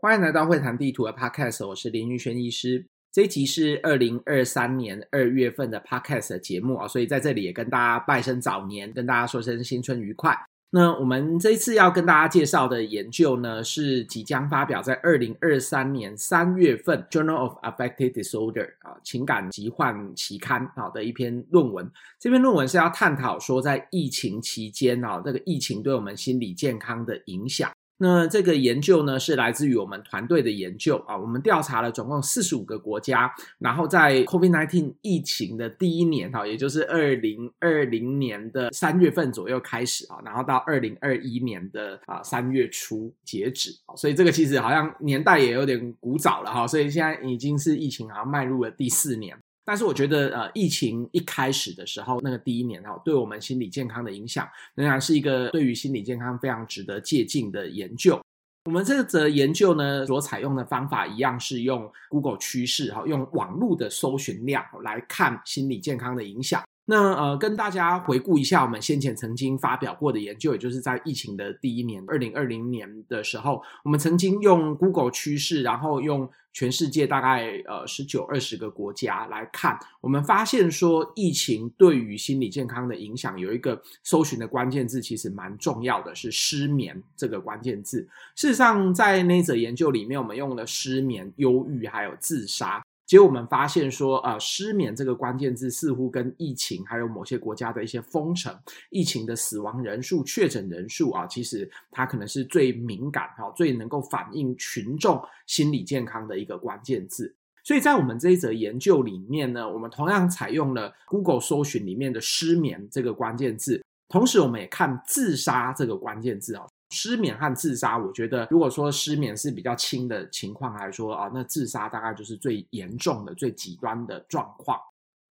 欢迎来到会谈地图的 Podcast，我是林玉轩医师。这一集是二零二三年二月份的 Podcast 的节目啊，所以在这里也跟大家拜声早年，跟大家说声新春愉快。那我们这一次要跟大家介绍的研究呢，是即将发表在二零二三年三月份《Journal of Affective Disorder》啊情感疾患期刊啊的一篇论文。这篇论文是要探讨说，在疫情期间啊，这个疫情对我们心理健康的影响。那这个研究呢，是来自于我们团队的研究啊。我们调查了总共四十五个国家，然后在 COVID-19 疫情的第一年哈，也就是二零二零年的三月份左右开始啊，然后到二零二一年的啊三月初截止。所以这个其实好像年代也有点古早了哈。所以现在已经是疫情好像迈入了第四年。但是我觉得，呃，疫情一开始的时候，那个第一年哈，对我们心理健康的影响，仍然是一个对于心理健康非常值得借鉴的研究。我们这则研究呢，所采用的方法一样是用 Google 趋势哈，用网络的搜寻量来看心理健康的影响。那呃，跟大家回顾一下我们先前曾经发表过的研究，也就是在疫情的第一年，二零二零年的时候，我们曾经用 Google 趋势，然后用全世界大概呃十九二十个国家来看，我们发现说疫情对于心理健康的影响有一个搜寻的关键字，其实蛮重要的，是失眠这个关键字。事实上，在那则研究里面，我们用了失眠、忧郁还有自杀。结果我们发现说，呃，失眠这个关键字似乎跟疫情，还有某些国家的一些封城、疫情的死亡人数、确诊人数啊，其实它可能是最敏感哈，最能够反映群众心理健康的一个关键字。所以在我们这一则研究里面呢，我们同样采用了 Google 搜寻里面的失眠这个关键字，同时我们也看自杀这个关键字啊。失眠和自杀，我觉得如果说失眠是比较轻的情况来说啊，那自杀大概就是最严重的、最极端的状况。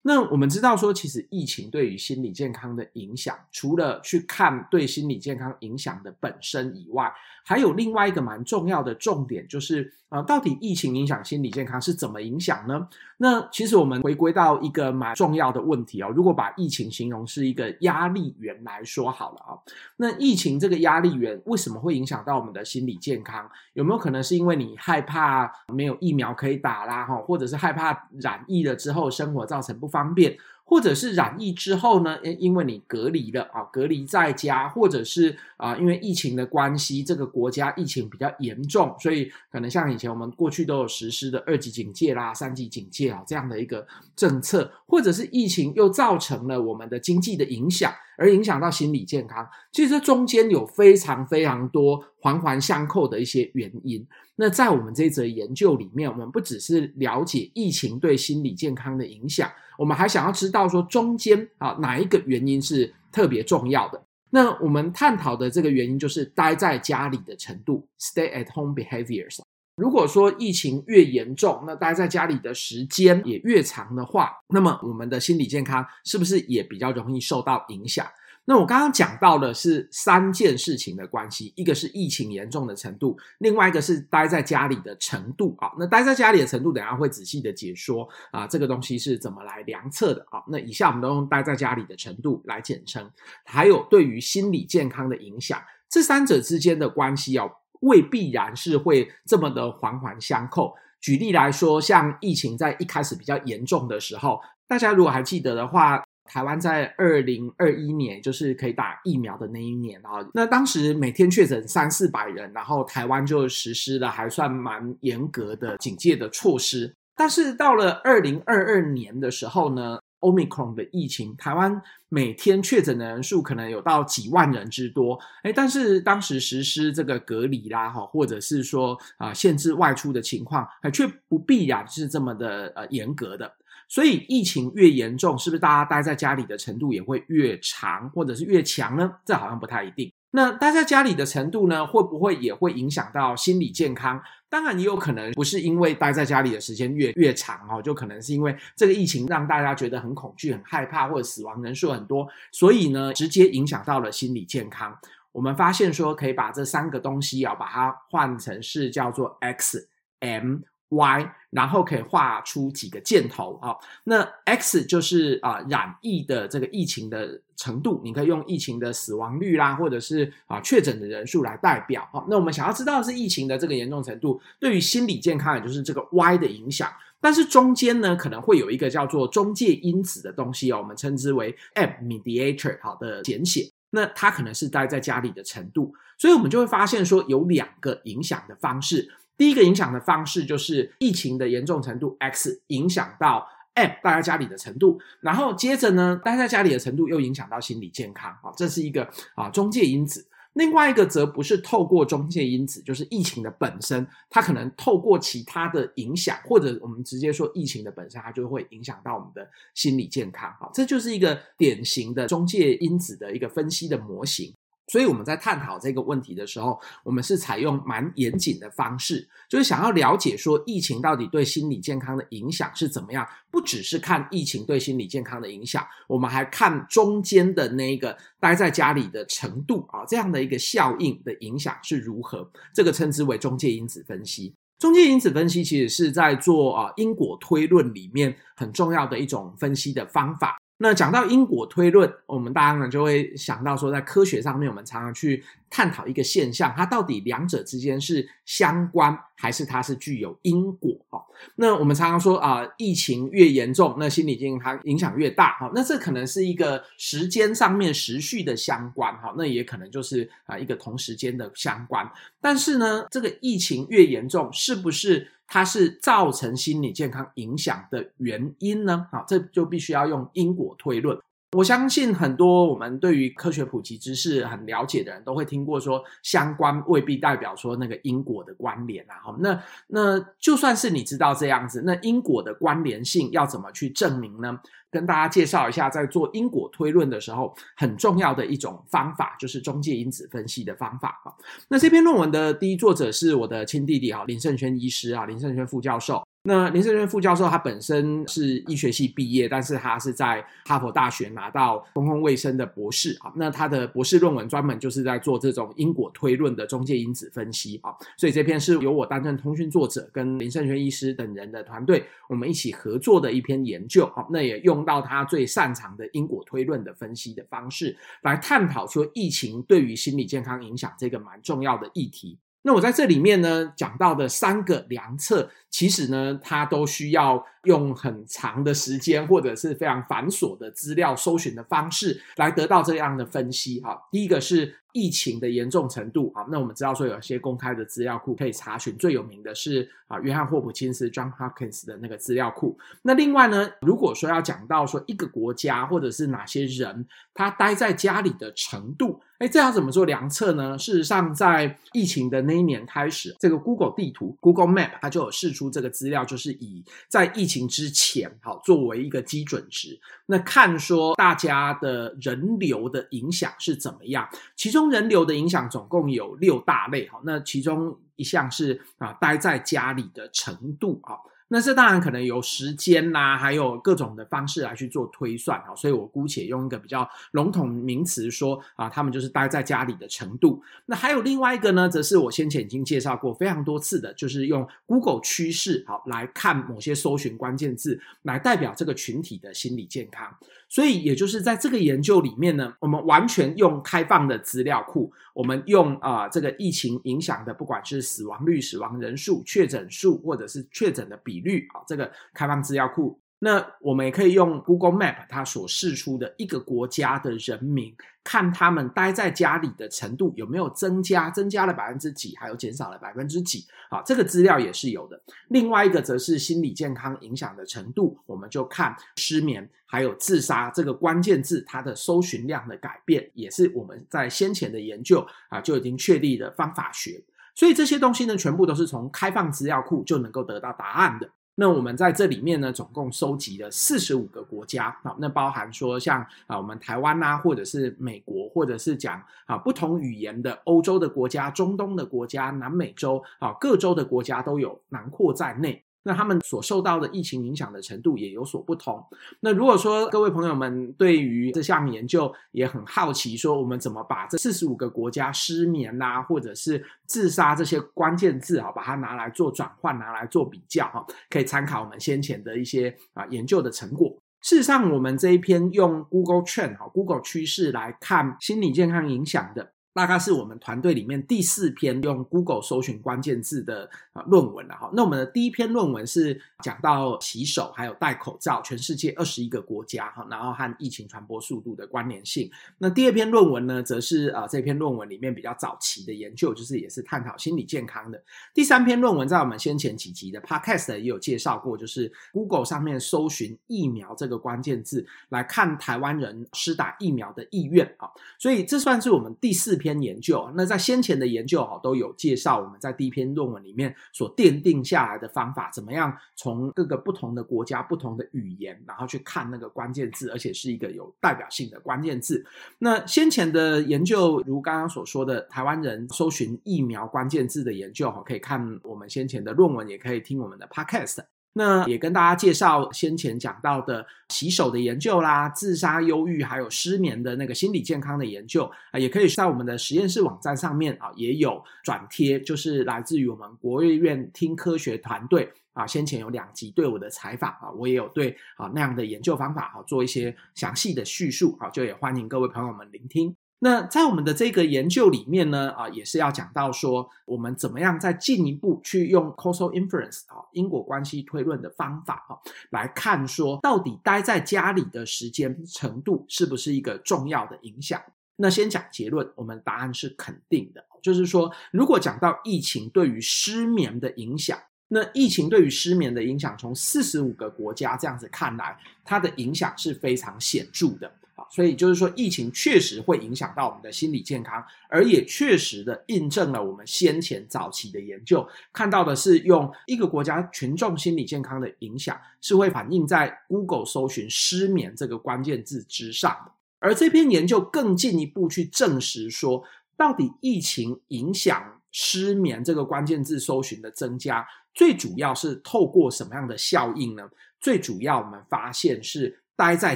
那我们知道说，其实疫情对于心理健康的影响，除了去看对心理健康影响的本身以外，还有另外一个蛮重要的重点，就是呃，到底疫情影响心理健康是怎么影响呢？那其实我们回归到一个蛮重要的问题哦，如果把疫情形容是一个压力源来说好了啊，那疫情这个压力源为什么会影响到我们的心理健康？有没有可能是因为你害怕没有疫苗可以打啦，哈，或者是害怕染疫了之后生活造成不方便？或者是染疫之后呢，因为你隔离了啊，隔离在家，或者是啊，因为疫情的关系，这个国家疫情比较严重，所以可能像以前我们过去都有实施的二级警戒啦、三级警戒啊这样的一个政策，或者是疫情又造成了我们的经济的影响，而影响到心理健康。其实中间有非常非常多环环相扣的一些原因。那在我们这则研究里面，我们不只是了解疫情对心理健康的影响。我们还想要知道说中间啊哪一个原因是特别重要的？那我们探讨的这个原因就是待在家里的程度 （stay at home behaviors）。如果说疫情越严重，那待在家里的时间也越长的话，那么我们的心理健康是不是也比较容易受到影响？那我刚刚讲到的是三件事情的关系，一个是疫情严重的程度，另外一个是待在家里的程度啊。那待在家里的程度，等下会仔细的解说啊，这个东西是怎么来量测的啊？那以下我们都用待在家里的程度来简称。还有对于心理健康的影响，这三者之间的关系啊，未必然是会这么的环环相扣。举例来说，像疫情在一开始比较严重的时候，大家如果还记得的话。台湾在二零二一年，就是可以打疫苗的那一年啊，那当时每天确诊三四百人，然后台湾就实施了还算蛮严格的警戒的措施。但是到了二零二二年的时候呢，Omicron 的疫情，台湾每天确诊的人数可能有到几万人之多，诶，但是当时实施这个隔离啦，哈，或者是说啊限制外出的情况，却不必然是这么的呃严格的。所以疫情越严重，是不是大家待在家里的程度也会越长，或者是越强呢？这好像不太一定。那待在家里的程度呢，会不会也会影响到心理健康？当然也有可能不是因为待在家里的时间越越长哦，就可能是因为这个疫情让大家觉得很恐惧、很害怕，或者死亡人数很多，所以呢，直接影响到了心理健康。我们发现说，可以把这三个东西啊，把它换成是叫做 X、M。Y，然后可以画出几个箭头啊。那 X 就是啊染疫的这个疫情的程度，你可以用疫情的死亡率啦，或者是啊确诊的人数来代表。好，那我们想要知道的是疫情的这个严重程度对于心理健康，也就是这个 Y 的影响。但是中间呢，可能会有一个叫做中介因子的东西哦，我们称之为 M mediator 好的简写。那它可能是待在家里的程度，所以我们就会发现说有两个影响的方式。第一个影响的方式就是疫情的严重程度 X 影响到 M 待在家里的程度，然后接着呢，待在家里的程度又影响到心理健康啊，这是一个啊中介因子。另外一个则不是透过中介因子，就是疫情的本身，它可能透过其他的影响，或者我们直接说疫情的本身，它就会影响到我们的心理健康。好，这就是一个典型的中介因子的一个分析的模型。所以我们在探讨这个问题的时候，我们是采用蛮严谨的方式，就是想要了解说疫情到底对心理健康的影响是怎么样。不只是看疫情对心理健康的影响，我们还看中间的那个待在家里的程度啊，这样的一个效应的影响是如何。这个称之为中介因子分析。中介因子分析其实是在做啊因果推论里面很重要的一种分析的方法。那讲到因果推论，我们当然就会想到说，在科学上面，我们常常去探讨一个现象，它到底两者之间是相关，还是它是具有因果？哦，那我们常常说啊，疫情越严重，那心理健康影响越大。哈，那这可能是一个时间上面时序的相关。哈，那也可能就是啊一个同时间的相关。但是呢，这个疫情越严重，是不是？它是造成心理健康影响的原因呢？好，这就必须要用因果推论。我相信很多我们对于科学普及知识很了解的人都会听过说，相关未必代表说那个因果的关联啊。好，那那就算是你知道这样子，那因果的关联性要怎么去证明呢？跟大家介绍一下，在做因果推论的时候，很重要的一种方法就是中介因子分析的方法啊。那这篇论文的第一作者是我的亲弟弟啊，林胜轩医师啊，林胜轩副教授。那林胜轩副教授他本身是医学系毕业，但是他是在哈佛大学拿到公共卫生的博士啊。那他的博士论文专门就是在做这种因果推论的中介因子分析啊。所以这篇是由我担任通讯作者，跟林胜轩医师等人的团队，我们一起合作的一篇研究啊。那也用到他最擅长的因果推论的分析的方式，来探讨说疫情对于心理健康影响这个蛮重要的议题。那我在这里面呢，讲到的三个良策，其实呢，它都需要用很长的时间，或者是非常繁琐的资料搜寻的方式，来得到这样的分析。哈，第一个是疫情的严重程度。好，那我们知道说有些公开的资料库可以查询，最有名的是啊，约翰霍普金斯 （John Hopkins） 的那个资料库。那另外呢，如果说要讲到说一个国家或者是哪些人，他待在家里的程度。哎，这要怎么做量测呢？事实上，在疫情的那一年开始，这个 Google 地图 Google Map 它就有释出这个资料，就是以在疫情之前，好作为一个基准值，那看说大家的人流的影响是怎么样。其中人流的影响总共有六大类，好，那其中一项是啊，待在家里的程度，啊。那这当然可能有时间啦，还有各种的方式来去做推算啊，所以我姑且用一个比较笼统名词说啊，他们就是待在家里的程度。那还有另外一个呢，则是我先前已经介绍过非常多次的，就是用 Google 趋势好来看某些搜寻关键字，来代表这个群体的心理健康。所以，也就是在这个研究里面呢，我们完全用开放的资料库，我们用啊、这个疫情影响的，不管是死亡率、死亡人数、确诊数，或者是确诊的比率啊，这个开放资料库。那我们也可以用 Google Map 它所示出的一个国家的人民，看他们待在家里的程度有没有增加，增加了百分之几，还有减少了百分之几，啊，这个资料也是有的。另外一个则是心理健康影响的程度，我们就看失眠还有自杀这个关键字它的搜寻量的改变，也是我们在先前的研究啊就已经确立的方法学。所以这些东西呢，全部都是从开放资料库就能够得到答案的。那我们在这里面呢，总共收集了四十五个国家啊，那包含说像啊我们台湾呐，或者是美国，或者是讲啊不同语言的欧洲的国家、中东的国家、南美洲啊各州的国家都有囊括在内。那他们所受到的疫情影响的程度也有所不同。那如果说各位朋友们对于这项研究也很好奇，说我们怎么把这四十五个国家失眠啦、啊，或者是自杀这些关键字啊，把它拿来做转换，拿来做比较哈，可以参考我们先前的一些啊研究的成果。事实上，我们这一篇用 Google Trend 哈，Google 趋势来看心理健康影响的。大概是我们团队里面第四篇用 Google 搜寻关键字的啊论文了哈。那我们的第一篇论文是讲到洗手还有戴口罩，全世界二十一个国家哈，然后和疫情传播速度的关联性。那第二篇论文呢，则是啊这篇论文里面比较早期的研究，就是也是探讨心理健康的。第三篇论文在我们先前几集的 Podcast 也有介绍过，就是 Google 上面搜寻疫苗这个关键字来看台湾人施打疫苗的意愿啊。所以这算是我们第四篇。篇研究，那在先前的研究哈都有介绍，我们在第一篇论文里面所奠定下来的方法，怎么样从各个不同的国家、不同的语言，然后去看那个关键字，而且是一个有代表性的关键字。那先前的研究，如刚刚所说的，台湾人搜寻疫苗关键字的研究哈，可以看我们先前的论文，也可以听我们的 Podcast。那也跟大家介绍先前讲到的洗手的研究啦，自杀、忧郁还有失眠的那个心理健康的研究啊，也可以在我们的实验室网站上面啊，也有转贴，就是来自于我们国卫院听科学团队啊，先前有两集对我的采访啊，我也有对啊那样的研究方法啊做一些详细的叙述啊，就也欢迎各位朋友们聆听。那在我们的这个研究里面呢，啊，也是要讲到说，我们怎么样再进一步去用 causal inference 啊，因果关系推论的方法啊，来看说到底待在家里的时间程度是不是一个重要的影响。那先讲结论，我们答案是肯定的，就是说，如果讲到疫情对于失眠的影响，那疫情对于失眠的影响，从四十五个国家这样子看来，它的影响是非常显著的。啊所以就是说，疫情确实会影响到我们的心理健康，而也确实的印证了我们先前早期的研究看到的是，用一个国家群众心理健康的影响是会反映在 Google 搜寻失眠这个关键字之上。而这篇研究更进一步去证实说，到底疫情影响失眠这个关键字搜寻的增加，最主要是透过什么样的效应呢？最主要我们发现是。待在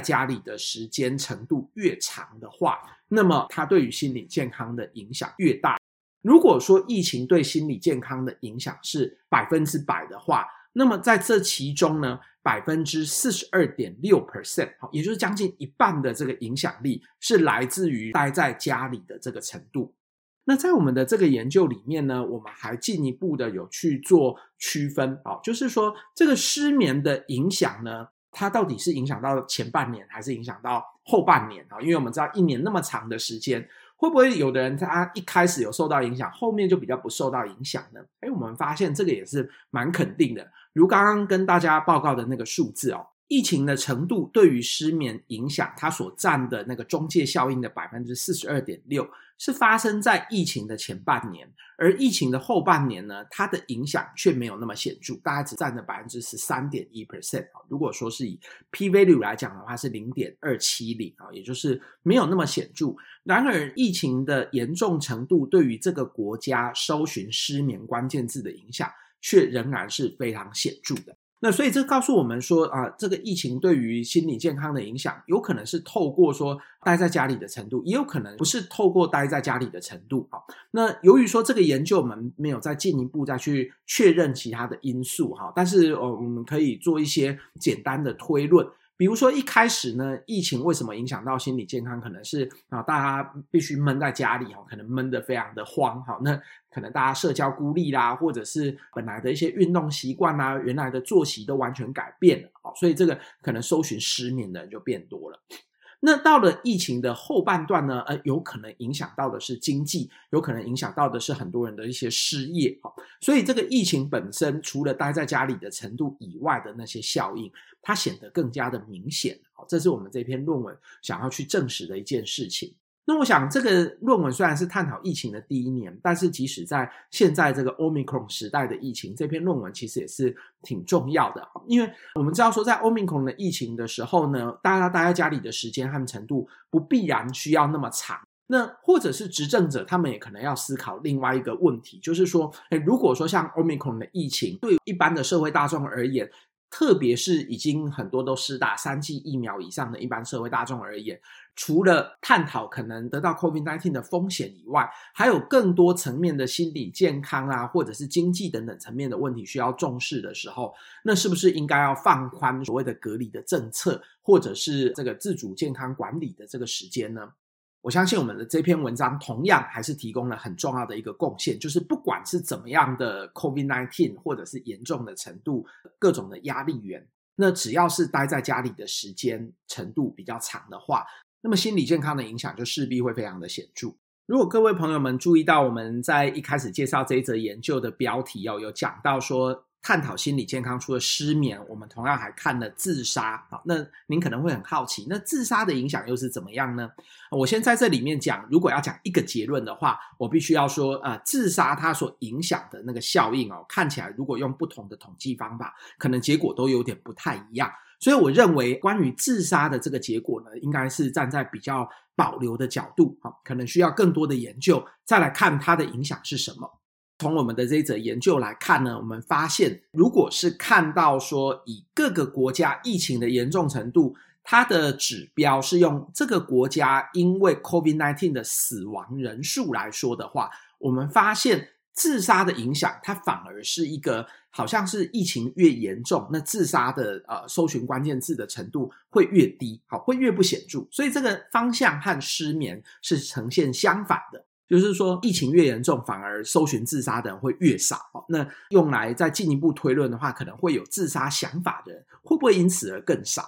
家里的时间程度越长的话，那么它对于心理健康的影响越大。如果说疫情对心理健康的影响是百分之百的话，那么在这其中呢，百分之四十二点六 percent，好，也就是将近一半的这个影响力是来自于待在家里的这个程度。那在我们的这个研究里面呢，我们还进一步的有去做区分，啊，就是说这个失眠的影响呢。它到底是影响到前半年，还是影响到后半年啊？因为我们知道一年那么长的时间，会不会有的人他一开始有受到影响，后面就比较不受到影响呢？诶，我们发现这个也是蛮肯定的。如刚刚跟大家报告的那个数字哦，疫情的程度对于失眠影响，它所占的那个中介效应的百分之四十二点六。是发生在疫情的前半年，而疫情的后半年呢，它的影响却没有那么显著，大概只占了百分之十三点一 percent 啊。如果说是以 p value 来讲的话，是零点二七零啊，也就是没有那么显著。然而，疫情的严重程度对于这个国家搜寻失眠关键字的影响，却仍然是非常显著的。那所以这告诉我们说啊，这个疫情对于心理健康的影响，有可能是透过说待在家里的程度，也有可能不是透过待在家里的程度好。那由于说这个研究我们没有再进一步再去确认其他的因素哈，但是呃我们可以做一些简单的推论。比如说一开始呢，疫情为什么影响到心理健康？可能是啊，大家必须闷在家里哈，可能闷得非常的慌哈。那可能大家社交孤立啦，或者是本来的一些运动习惯啦，原来的作息都完全改变了啊，所以这个可能搜寻失眠的人就变多了。那到了疫情的后半段呢，呃，有可能影响到的是经济，有可能影响到的是很多人的一些失业，哈，所以这个疫情本身除了待在家里的程度以外的那些效应，它显得更加的明显，好，这是我们这篇论文想要去证实的一件事情。那我想，这个论文虽然是探讨疫情的第一年，但是即使在现在这个 Omicron 时代的疫情，这篇论文其实也是挺重要的。因为我们知道说，在 Omicron 的疫情的时候呢，大家待在家里的时间和程度不必然需要那么长。那或者是执政者，他们也可能要思考另外一个问题，就是说，诶，如果说像 Omicron 的疫情，对一般的社会大众而言，特别是已经很多都施打三剂疫苗以上的一般社会大众而言，除了探讨可能得到 COVID-19 的风险以外，还有更多层面的心理健康啊，或者是经济等等层面的问题需要重视的时候，那是不是应该要放宽所谓的隔离的政策，或者是这个自主健康管理的这个时间呢？我相信我们的这篇文章同样还是提供了很重要的一个贡献，就是不管是怎么样的 COVID-19 或者是严重的程度，各种的压力源，那只要是待在家里的时间程度比较长的话，那么心理健康的影响就势必会非常的显著。如果各位朋友们注意到我们在一开始介绍这一则研究的标题哦，有讲到说。探讨心理健康，除了失眠，我们同样还看了自杀。好，那您可能会很好奇，那自杀的影响又是怎么样呢？我先在这里面讲，如果要讲一个结论的话，我必须要说，呃，自杀它所影响的那个效应哦，看起来如果用不同的统计方法，可能结果都有点不太一样。所以我认为，关于自杀的这个结果呢，应该是站在比较保留的角度，好，可能需要更多的研究，再来看它的影响是什么。从我们的这一则研究来看呢，我们发现，如果是看到说以各个国家疫情的严重程度，它的指标是用这个国家因为 COVID-19 的死亡人数来说的话，我们发现自杀的影响，它反而是一个好像是疫情越严重，那自杀的呃搜寻关键字的程度会越低，好，会越不显著，所以这个方向和失眠是呈现相反的。就是说，疫情越严重，反而搜寻自杀的人会越少。那用来再进一步推论的话，可能会有自杀想法的人，会不会因此而更少？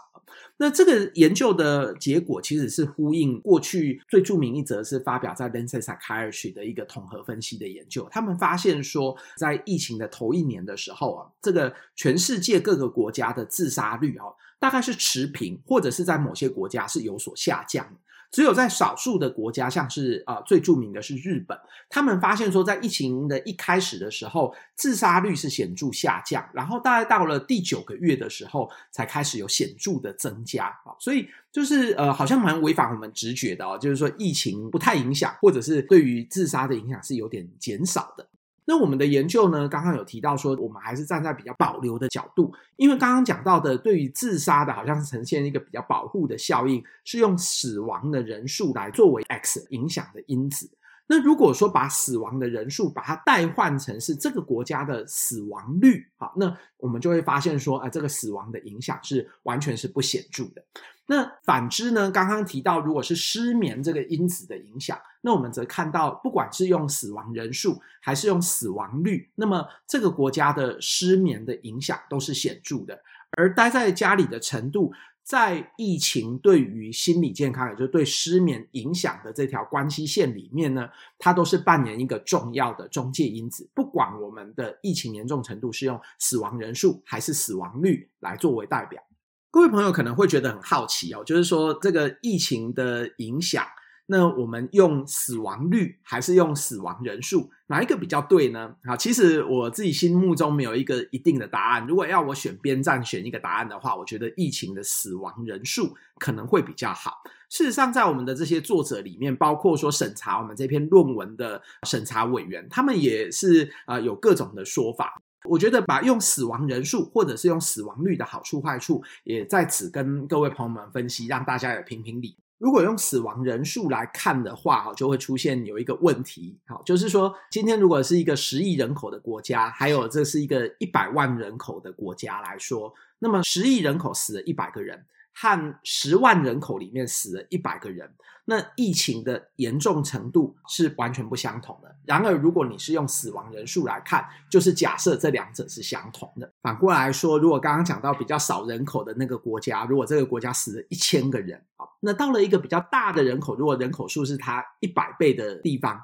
那这个研究的结果其实是呼应过去最著名一则是发表在《Lancet Psychiatry》的一个统合分析的研究。他们发现说，在疫情的头一年的时候啊，这个全世界各个国家的自杀率啊，大概是持平，或者是在某些国家是有所下降。只有在少数的国家，像是啊、呃、最著名的是日本，他们发现说，在疫情的一开始的时候，自杀率是显著下降，然后大概到了第九个月的时候，才开始有显著的增加啊，所以就是呃，好像蛮违反我们直觉的哦，就是说疫情不太影响，或者是对于自杀的影响是有点减少的。那我们的研究呢，刚刚有提到说，我们还是站在比较保留的角度，因为刚刚讲到的，对于自杀的，好像是呈现一个比较保护的效应，是用死亡的人数来作为 X 影响的因子。那如果说把死亡的人数把它代换成是这个国家的死亡率，好，那我们就会发现说，啊，这个死亡的影响是完全是不显著的。那反之呢，刚刚提到，如果是失眠这个因子的影响，那我们则看到，不管是用死亡人数还是用死亡率，那么这个国家的失眠的影响都是显著的，而待在家里的程度。在疫情对于心理健康，也就是对失眠影响的这条关系线里面呢，它都是扮演一个重要的中介因子。不管我们的疫情严重程度是用死亡人数还是死亡率来作为代表，各位朋友可能会觉得很好奇哦，就是说这个疫情的影响。那我们用死亡率还是用死亡人数，哪一个比较对呢？啊，其实我自己心目中没有一个一定的答案。如果要我选边站选一个答案的话，我觉得疫情的死亡人数可能会比较好。事实上，在我们的这些作者里面，包括说审查我们这篇论文的审查委员，他们也是啊、有各种的说法。我觉得把用死亡人数或者是用死亡率的好处坏处，也在此跟各位朋友们分析，让大家也评评理。如果用死亡人数来看的话，就会出现有一个问题，好，就是说，今天如果是一个十亿人口的国家，还有这是一个一百万人口的国家来说，那么十亿人口死了一百个人。和十万人口里面死了一百个人，那疫情的严重程度是完全不相同的。然而，如果你是用死亡人数来看，就是假设这两者是相同的。反过来说，如果刚刚讲到比较少人口的那个国家，如果这个国家死了一千个人，那到了一个比较大的人口，如果人口数是它一百倍的地方，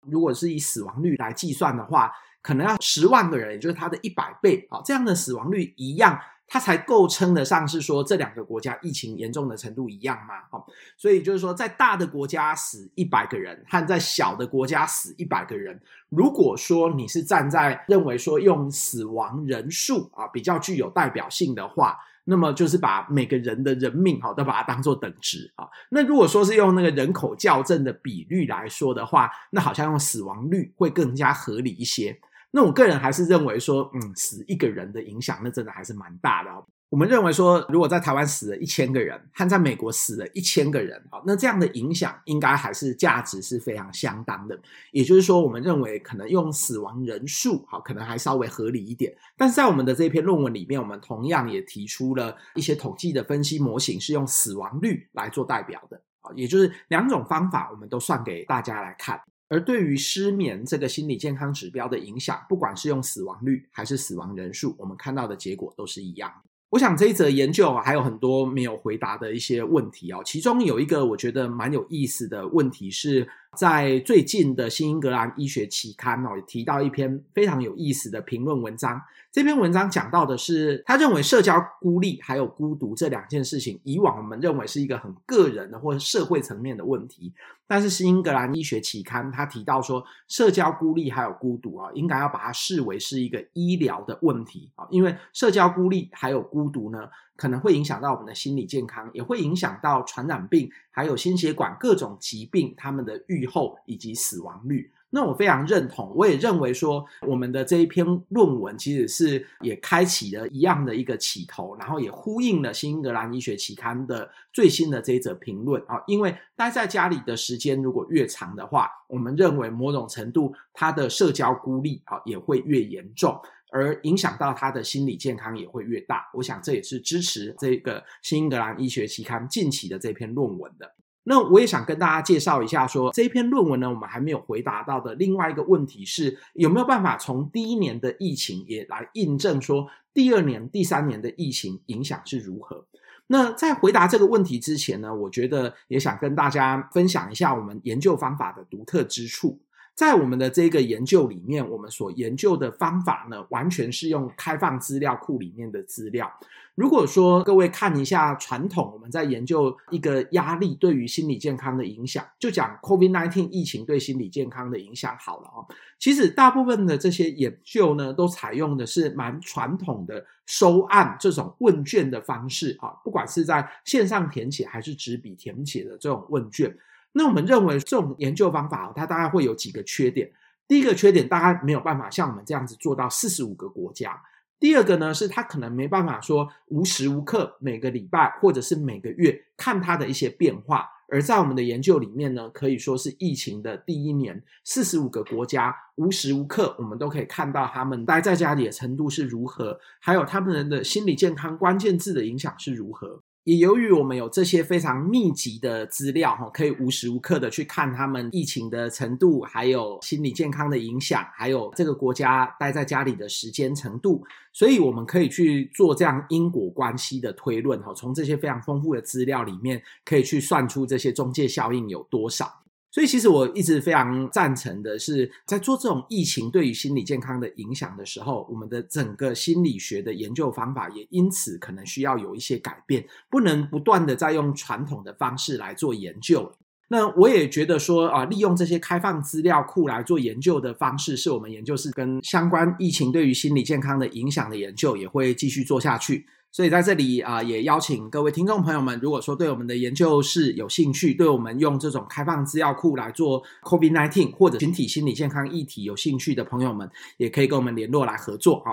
如果是以死亡率来计算的话，可能要十万个人，也就是它的一百倍，这样的死亡率一样。它才够称得上是说这两个国家疫情严重的程度一样吗？好，所以就是说，在大的国家死一百个人，和在小的国家死一百个人，如果说你是站在认为说用死亡人数啊比较具有代表性的话，那么就是把每个人的人命哈都把它当做等值啊。那如果说是用那个人口校正的比率来说的话，那好像用死亡率会更加合理一些。那我个人还是认为说，嗯，死一个人的影响，那真的还是蛮大的哦。我们认为说，如果在台湾死了一千个人，和在美国死了一千个人，啊，那这样的影响应该还是价值是非常相当的。也就是说，我们认为可能用死亡人数，好，可能还稍微合理一点。但是在我们的这篇论文里面，我们同样也提出了一些统计的分析模型，是用死亡率来做代表的，啊，也就是两种方法，我们都算给大家来看。而对于失眠这个心理健康指标的影响，不管是用死亡率还是死亡人数，我们看到的结果都是一样。我想这一则研究还有很多没有回答的一些问题哦，其中有一个我觉得蛮有意思的问题是，在最近的《新英格兰医学期刊》哦，也提到一篇非常有意思的评论文章。这篇文章讲到的是，他认为社交孤立还有孤独这两件事情，以往我们认为是一个很个人的或者社会层面的问题。但是《新英格兰医学期刊》他提到说，社交孤立还有孤独啊，应该要把它视为是一个医疗的问题啊，因为社交孤立还有孤独呢，可能会影响到我们的心理健康，也会影响到传染病还有心血管各种疾病他们的预后以及死亡率。那我非常认同，我也认为说，我们的这一篇论文其实是也开启了一样的一个起头，然后也呼应了《新英格兰医学期刊》的最新的这一则评论啊。因为待在家里的时间如果越长的话，我们认为某种程度它的社交孤立啊也会越严重，而影响到他的心理健康也会越大。我想这也是支持这个《新英格兰医学期刊》近期的这篇论文的。那我也想跟大家介绍一下说，这篇论文呢，我们还没有回答到的另外一个问题是，有没有办法从第一年的疫情也来印证说，第二年、第三年的疫情影响是如何？那在回答这个问题之前呢，我觉得也想跟大家分享一下我们研究方法的独特之处。在我们的这个研究里面，我们所研究的方法呢，完全是用开放资料库里面的资料。如果说各位看一下传统，我们在研究一个压力对于心理健康的影响，就讲 COVID-19 疫情对心理健康的影响好了哦。其实大部分的这些研究呢，都采用的是蛮传统的收案这种问卷的方式啊，不管是在线上填写还是纸笔填写的这种问卷。那我们认为这种研究方法，它大概会有几个缺点。第一个缺点，大概没有办法像我们这样子做到四十五个国家。第二个呢，是它可能没办法说无时无刻每个礼拜或者是每个月看它的一些变化。而在我们的研究里面呢，可以说是疫情的第一年，四十五个国家无时无刻我们都可以看到他们待在家里的程度是如何，还有他们人的心理健康关键字的影响是如何。也由于我们有这些非常密集的资料，哈，可以无时无刻的去看他们疫情的程度，还有心理健康的影响，还有这个国家待在家里的时间程度，所以我们可以去做这样因果关系的推论，哈，从这些非常丰富的资料里面，可以去算出这些中介效应有多少。所以，其实我一直非常赞成的是，在做这种疫情对于心理健康的影响的时候，我们的整个心理学的研究方法也因此可能需要有一些改变，不能不断的在用传统的方式来做研究。那我也觉得说啊，利用这些开放资料库来做研究的方式，是我们研究室跟相关疫情对于心理健康的影响的研究也会继续做下去。所以在这里啊，也邀请各位听众朋友们，如果说对我们的研究室有兴趣，对我们用这种开放资料库来做 COVID-19 或者群体心理健康议题有兴趣的朋友们，也可以跟我们联络来合作啊。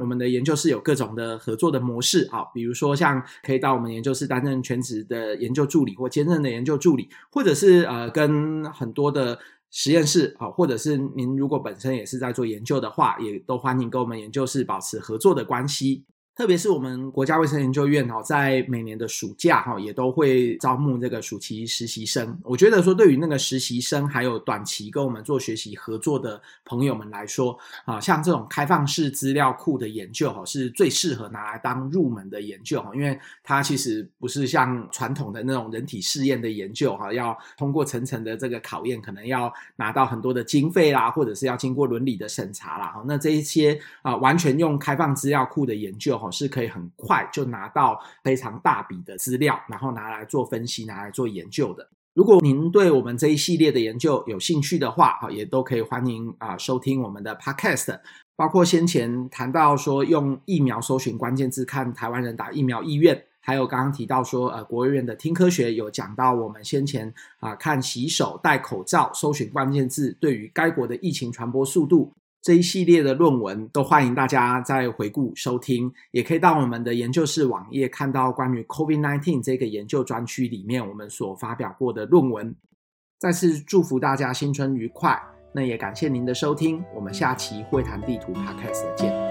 我们的研究室有各种的合作的模式啊，比如说像可以到我们研究室担任全职的研究助理或兼任的研究助理，或者是呃跟很多的实验室啊，或者是您如果本身也是在做研究的话，也都欢迎跟我们研究室保持合作的关系。特别是我们国家卫生研究院哈，在每年的暑假哈，也都会招募这个暑期实习生。我觉得说，对于那个实习生还有短期跟我们做学习合作的朋友们来说，啊，像这种开放式资料库的研究哈，是最适合拿来当入门的研究哈，因为它其实不是像传统的那种人体试验的研究哈，要通过层层的这个考验，可能要拿到很多的经费啦，或者是要经过伦理的审查啦。哈，那这一些啊，完全用开放资料库的研究哈。是可以很快就拿到非常大笔的资料，然后拿来做分析，拿来做研究的。如果您对我们这一系列的研究有兴趣的话，啊也都可以欢迎啊收听我们的 Podcast。包括先前谈到说用疫苗搜寻关键字看台湾人打疫苗意愿，还有刚刚提到说呃国务院的听科学有讲到我们先前啊、看洗手戴口罩搜寻关键字对于该国的疫情传播速度。这一系列的论文都欢迎大家再回顾收听，也可以到我们的研究室网页看到关于 COVID-19 这个研究专区里面我们所发表过的论文。再次祝福大家新春愉快，那也感谢您的收听，我们下期会谈地图 Podcast 见。